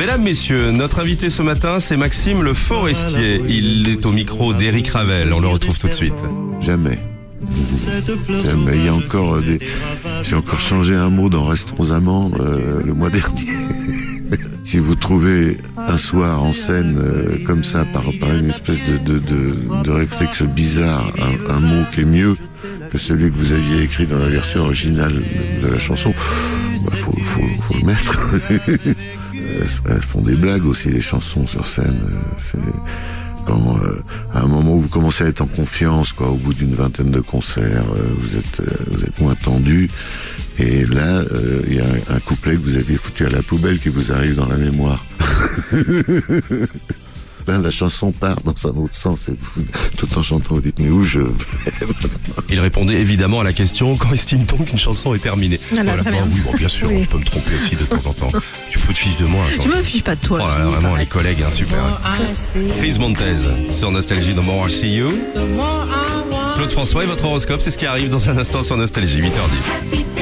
Mesdames, messieurs, notre invité ce matin, c'est Maxime Le Forestier. Il est au micro d'Éric Ravel. On le retrouve tout de suite. Jamais. Jamais. Il y a encore euh, des. J'ai encore changé un mot dans Restons amants euh, le mois dernier. Si vous trouvez un soir en scène euh, comme ça par, par une espèce de, de, de, de réflexe bizarre, un, un mot qui est mieux que celui que vous aviez écrit dans la version originale de la chanson, bah, faut, faut, faut le mettre. elles, font des blagues aussi les chansons sur scène. euh, quand euh, à un moment où vous commencez à être en confiance, quoi, au bout d'une vingtaine de concerts, euh, vous êtes vous êtes moins tendu. Et là, euh, il y a un, un couplet que vous aviez foutu à la poubelle qui vous arrive dans la mémoire. Là, la chanson part dans un autre sens et vous, tout en chantant, vous dites mais où je vais Il répondait évidemment à la question quand estime-t-on qu'une chanson est terminée Voilà, très Bah bien. oui, bon, bien sûr, Oui. je peux me tromper aussi de temps en temps. Tu peux te fiche de moi. attends. Je me fiche pas de toi. Oh là vraiment, les collègues, hein, super. Classé. Chris Montez sur Nostalgie dans More I See You. Claude François et votre horoscope, c'est ce qui arrive dans un instant sur Nostalgie, 8h10.